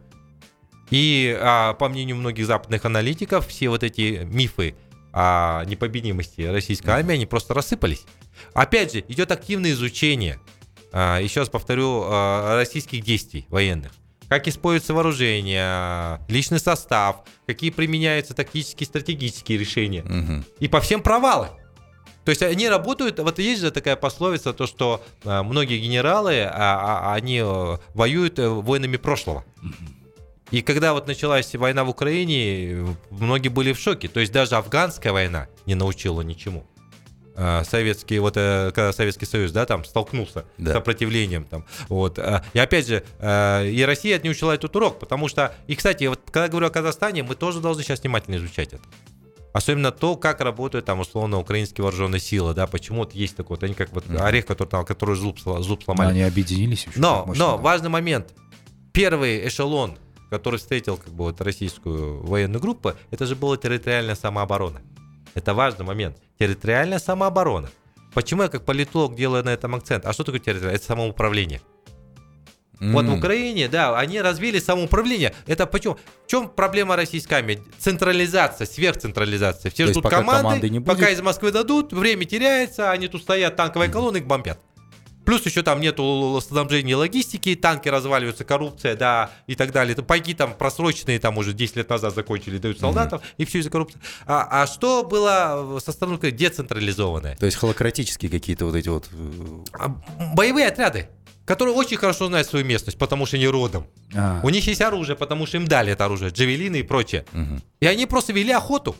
И а, по мнению многих западных аналитиков, все вот эти мифы о непобедимости российской армии, они просто рассыпались. Опять же, идет активное изучение, а, еще раз повторю, а, российских действий военных. Как используется вооружение, личный состав, какие применяются тактические стратегические решения. Угу. И по всем провалы. То есть они работают, вот есть же такая пословица, то что а, многие генералы, а, а, они э, воюют э, воинами прошлого. И когда вот началась война в Украине, многие были в шоке. То есть даже афганская война не научила ничему. А, советский, вот э, когда Советский Союз, да, там столкнулся да. с сопротивлением, там, вот. А, и опять же, а, и Россия не учила этот урок, потому что, и, кстати, вот когда я говорю о Казахстане, мы тоже должны сейчас внимательно изучать это. Особенно то, как работают там условно украинские вооруженные силы, да, почему вот есть такой, вот они как вот mm-hmm. орех, который там, который зуб, зуб сломали. Но они объединились. Еще но, но важный момент. Первый эшелон, который встретил как бы вот российскую военную группу, это же была территориальная самооборона. Это важный момент. Территориальная самооборона. Почему я как политолог делаю на этом акцент? А что такое территориальное? Это самоуправление. Mm. Вот в Украине, да, они развили самоуправление. Это почему? В чем проблема российской армии? Централизация, сверхцентрализация. Все То ждут команды, команды не будет... пока из Москвы дадут, время теряется, они тут стоят, танковые колонны, их бомбят. Плюс еще там нету снабжения логистики, танки разваливаются, коррупция, да, и так далее. Пайки там просроченные, там уже 10 лет назад закончили, дают солдатов, mm-hmm. и все из-за коррупции. А, а что было со стороны децентрализованное? То есть холократические какие-то вот эти вот... Э, а, боевые отряды которые очень хорошо знают свою местность, потому что они родом. А. У них есть оружие, потому что им дали это оружие, джавелины и прочее. Угу. И они просто вели охоту.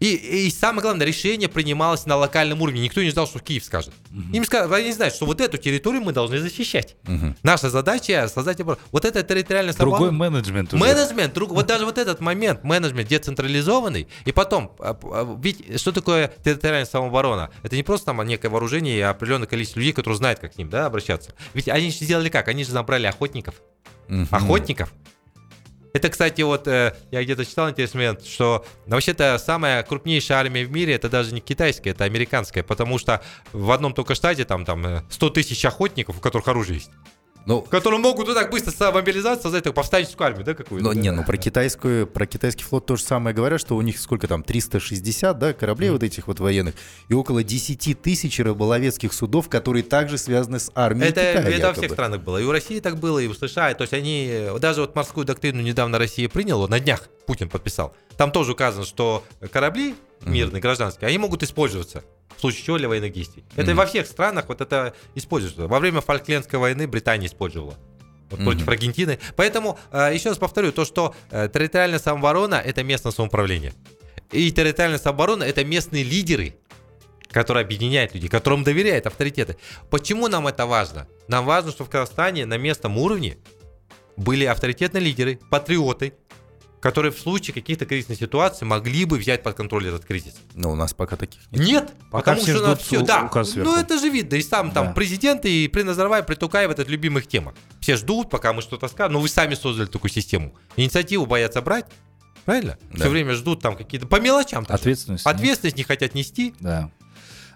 И, и самое главное, решение принималось на локальном уровне. Никто не ждал, что Киев скажет. Угу. Им сказали, они знают, что вот эту территорию мы должны защищать. Угу. Наша задача создать вот это территориальное Другой менеджмент. Уже. Менеджмент, друг, вот даже вот этот момент, менеджмент децентрализованный. И потом, а, а, ведь что такое территориальная самооборона? Это не просто там некое вооружение и определенное количество людей, которые знают, как к ним да, обращаться. Ведь они же сделали как? Они же забрали охотников. Угу. Охотников это, кстати, вот э, я где-то читал интересный момент, что ну, вообще-то самая крупнейшая армия в мире это даже не китайская, это американская, потому что в одном только штате там, там 100 э, тысяч охотников, у которых оружие есть. Ну, которые могут вот так быстро мобилизоваться, создать такую повстанческую армию, да, какую-то? Ну, не, ну про китайскую, про китайский флот то же самое говорят, что у них сколько там, 360, да, кораблей mm-hmm. вот этих вот военных, и около 10 тысяч рыболовецких судов, которые также связаны с армией Это, Китая, это якобы. во всех странах было, и у России так было, и у США, то есть они, даже вот морскую доктрину недавно Россия приняла, на днях Путин подписал, там тоже указано, что корабли мирные, mm-hmm. гражданские, они могут использоваться в случае чего для военных действий. Mm-hmm. Это во всех странах вот это используется. Во время Фолклендской войны Британия использовала. Вот mm-hmm. против Аргентины. Поэтому, э, еще раз повторю, то, что э, территориальная самооборона – это местное самоуправление. И территориальная самооборона – это местные лидеры, которые объединяют людей, которым доверяют авторитеты. Почему нам это важно? Нам важно, что в Казахстане на местном уровне были авторитетные лидеры, патриоты, которые в случае каких-то кризисных ситуаций могли бы взять под контроль этот кризис. Но у нас пока таких нет. Нет, пока потому все что ждут все, да. Ну это же видно, и сам там да. президент и при Назарбаев, при Тукаев, это любимых тема. Все ждут, пока мы что-то скажем. Но ну, вы сами создали такую систему. Инициативу боятся брать. Правильно? Да. Все время ждут там какие-то по мелочам. Ответственность. Ответственность не хотят нести. Да.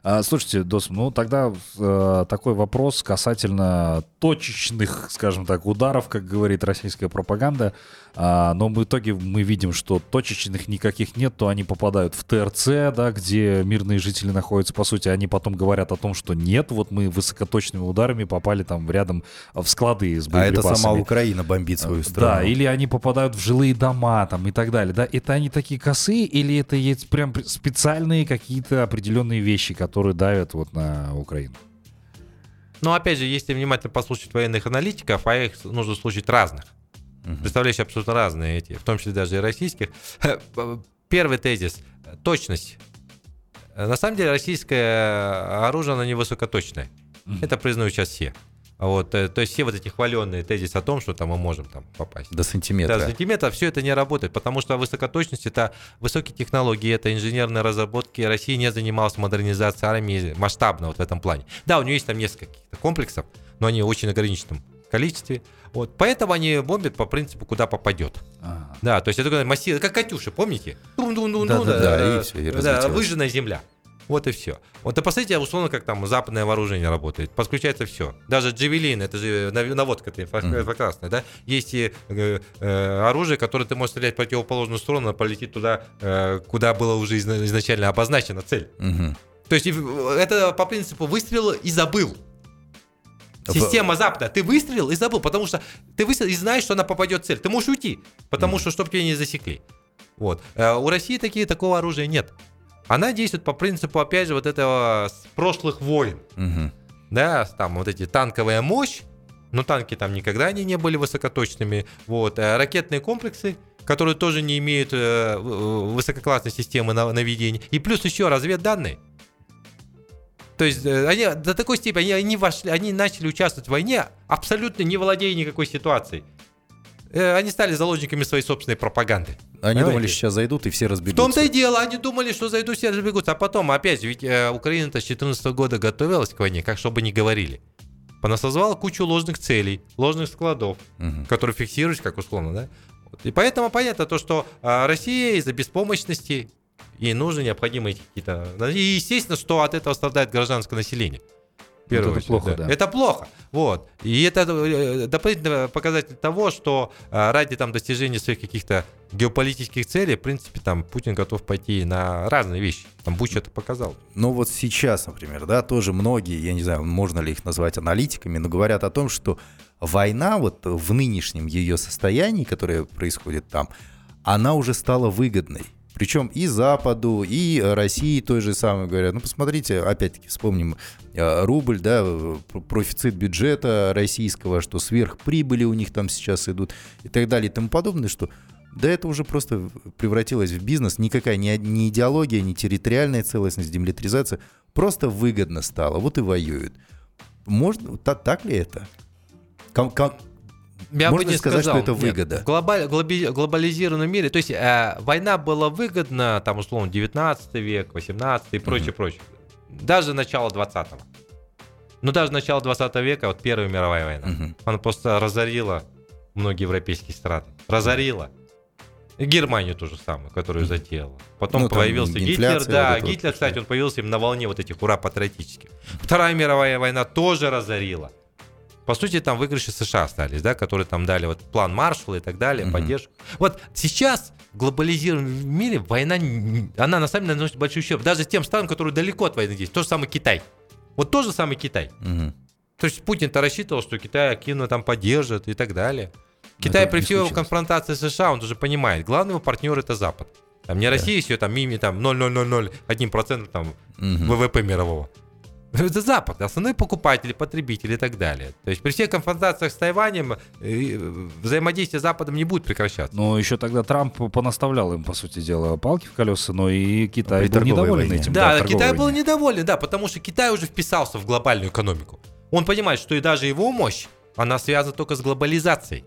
А, слушайте, Дос, ну тогда э, такой вопрос касательно точечных, скажем так, ударов, как говорит российская пропаганда. А, но в итоге мы видим, что точечных никаких нет, то они попадают в ТРЦ, да, где мирные жители находятся. По сути, они потом говорят о том, что нет, вот мы высокоточными ударами попали там рядом в склады с боеприпасами. А это сама Украина бомбит свою страну. Да, или они попадают в жилые дома там и так далее. Да, это они такие косые, или это есть прям специальные какие-то определенные вещи, которые давят вот на Украину? Но опять же, если внимательно послушать военных аналитиков, а их нужно слушать разных, угу. представляющие абсолютно разные эти, в том числе даже и российских. Первый тезис – точность. На самом деле российское оружие, оно не высокоточное. Угу. Это признают сейчас все. Вот, э, то есть все вот эти хваленные тезисы о том, что там мы можем там попасть. До сантиметра. До сантиметра все это не работает, потому что высокоточность это высокие технологии, это инженерные разработки. Россия не занималась модернизацией армии масштабно вот в этом плане. Да, у нее есть там несколько комплексов, но они очень ограниченном количестве. Вот. Поэтому они бомбят по принципу, куда попадет. Ага. Да, то есть это массив, как Катюша, помните? Да, да, да, да, и все, и да, выжженная земля. Вот и все. Вот и посмотрите, условно, как там западное вооружение работает. Подключается все. Даже джавелин, это же наводка это инфракрасная, да? Есть и э, э, оружие, которое ты можешь стрелять в противоположную сторону, оно полетит туда, э, куда было уже изначально обозначена цель. Угу. То есть это по принципу выстрел и забыл. Система запада. Ты выстрелил и забыл, потому что ты выстрелил и знаешь, что она попадет в цель. Ты можешь уйти, потому что чтобы тебя не засекли. Вот. Э, у России такие, такого оружия нет она действует по принципу, опять же, вот этого с прошлых войн. Угу. Да, там вот эти танковая мощь, но танки там никогда они не были высокоточными. Вот. А ракетные комплексы, которые тоже не имеют э, высококлассной системы наведения. И плюс еще разведданные. То есть э, они до такой степени они, они, вошли, они начали участвовать в войне, абсолютно не владея никакой ситуацией. Э, они стали заложниками своей собственной пропаганды. Они Понимаете? думали, сейчас зайдут и все разбегутся. В том-то и дело, они думали, что зайдут, все разбегутся. А потом, опять, ведь э, Украина-то с 2014 года готовилась к войне, как чтобы не говорили. Она созвала кучу ложных целей, ложных складов, угу. которые фиксируют, как условно, да? И поэтому понятно то, что э, Россия из-за беспомощности ей нужны необходимые какие-то... И естественно, что от этого страдает гражданское население первую это плохо, да. да. Это плохо. Вот. И это э, дополнительный показатель того, что э, ради там достижения своих каких-то геополитических целей, в принципе, там Путин готов пойти на разные вещи. Там Буч это показал. Ну вот сейчас, например, да, тоже многие, я не знаю, можно ли их назвать аналитиками, но говорят о том, что война вот в нынешнем ее состоянии, которое происходит там, она уже стала выгодной. Причем и Западу, и России той же самой говорят. Ну, посмотрите, опять-таки вспомним э, рубль, да, профицит бюджета российского, что сверхприбыли у них там сейчас идут и так далее и тому подобное, что да это уже просто превратилось в бизнес. Никакая ни, ни идеология, ни территориальная целостность, демилитаризация. Просто выгодно стало. Вот и воюют. Можно, так, так ли это? Ком, ком, я Можно бы не сказать, сказал, что это выгода. Нет, в глобаль, глоби, глобализированном мире, то есть э, война была выгодна, там, условно, 19 век, 18 и прочее, mm-hmm. прочее. Даже начало 20-го. Ну, даже начало 20 века, вот Первая мировая война, mm-hmm. она просто разорила многие европейские страны. Разорила. И Германию ту же самую, которую затеяла. Потом ну, появился Гитлер, да, вот Гитлер, вот, кстати, он появился им на волне вот этих ура патриотических. Вторая мировая война тоже разорила. По сути, там выигрыши США остались, да, которые там дали вот план Маршалла и так далее, угу. поддержку. Вот сейчас в глобализированном мире война, она на самом деле наносит большой ущерб. Даже тем странам, которые далеко от войны здесь. То же самое Китай. Вот тот же самый Китай. Угу. То есть Путин-то рассчитывал, что Китай активно там поддержит и так далее. Китай при всей его конфронтации с США, он уже понимает, главный его партнер это Запад. Там не Россия, да. все там мими там 0,000, там угу. ВВП мирового. Это Запад, основные покупатели, потребители и так далее. То есть при всех конфронтациях с Тайванем э, взаимодействие с Западом не будет прекращаться. Но еще тогда Трамп понаставлял им, по сути дела, палки в колеса, но и Китай был недоволен войне. этим. Да, да Китай войне. был недоволен, да, потому что Китай уже вписался в глобальную экономику. Он понимает, что и даже его мощь, она связана только с глобализацией.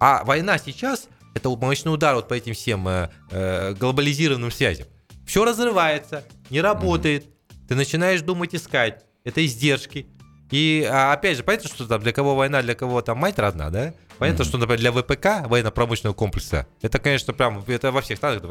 А война сейчас это мощный удар вот по этим всем э, э, глобализированным связям. Все разрывается, не работает. Mm-hmm ты начинаешь думать искать. Это издержки. И а, опять же, понятно, что там для кого война, для кого там мать родна, да? Понятно, mm-hmm. что, например, для ВПК, военно-промышленного комплекса, это, конечно, прям, это во всех странах,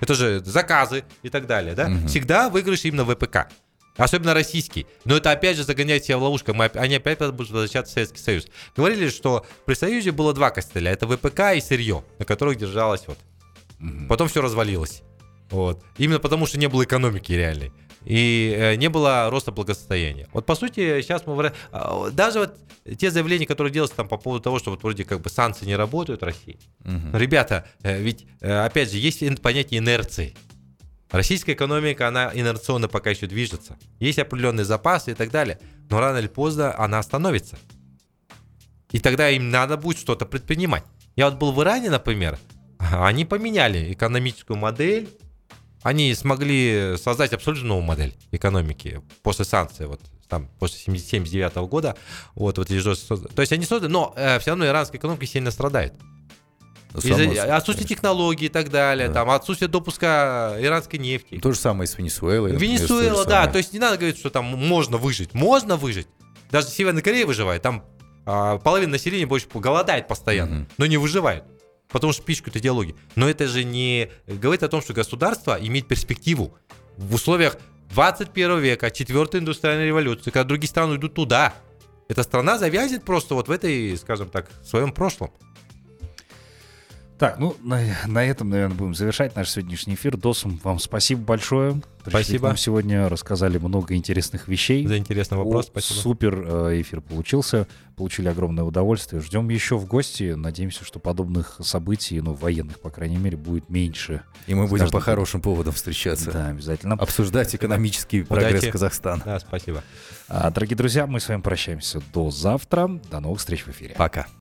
это же заказы и так далее, да? Mm-hmm. Всегда выигрыш именно ВПК. Особенно российский. Но это опять же загоняет себя в ловушку. Мы, они опять будут возвращаться в Советский Союз. Говорили, что при Союзе было два костыля. Это ВПК и сырье, на которых держалось вот. Угу. Потом все развалилось. Вот. Именно потому, что не было экономики реальной. И э, не было роста благосостояния. Вот по сути, сейчас мы... А, даже вот те заявления, которые делаются там по поводу того, что вот вроде как бы санкции не работают в России. Угу. Ребята, э, ведь э, опять же, есть понятие инерции. Российская экономика, она инерционно пока еще движется. Есть определенные запасы и так далее. Но рано или поздно она остановится. И тогда им надо будет что-то предпринимать. Я вот был в Иране, например, они поменяли экономическую модель, они смогли создать абсолютно новую модель экономики после санкций, вот там после 79 -го года, вот, вот, то есть они создали, но э, все равно иранская экономика сильно страдает. Из-за отсутствие технологий и так далее, да. там отсутствие допуска иранской нефти. То же самое с Венесуэлой. Венесуэла, да. То есть не надо говорить, что там можно выжить. Можно выжить. Даже Северная Корея выживает. Там а, половина населения больше голодает постоянно, угу. но не выживает. Потому что пичкают идеологии. Но это же не говорит о том, что государство имеет перспективу в условиях 21 века, четвертой индустриальной революции, когда другие страны идут туда. Эта страна завязнет просто вот в этой, скажем так, своем прошлом. Так, ну на, на этом, наверное, будем завершать наш сегодняшний эфир. Досум, вам спасибо большое. Пришли спасибо. Нам сегодня рассказали много интересных вещей. За интересный вопрос, О, спасибо. Супер э, эфир получился. Получили огромное удовольствие. Ждем еще в гости. Надеемся, что подобных событий, ну, военных, по крайней мере, будет меньше. И мы будем по хорошим поводам встречаться. Да, обязательно. Обсуждать экономический Удачи. прогресс Казахстана. Да, спасибо. А, дорогие друзья, мы с вами прощаемся до завтра. До новых встреч в эфире. Пока.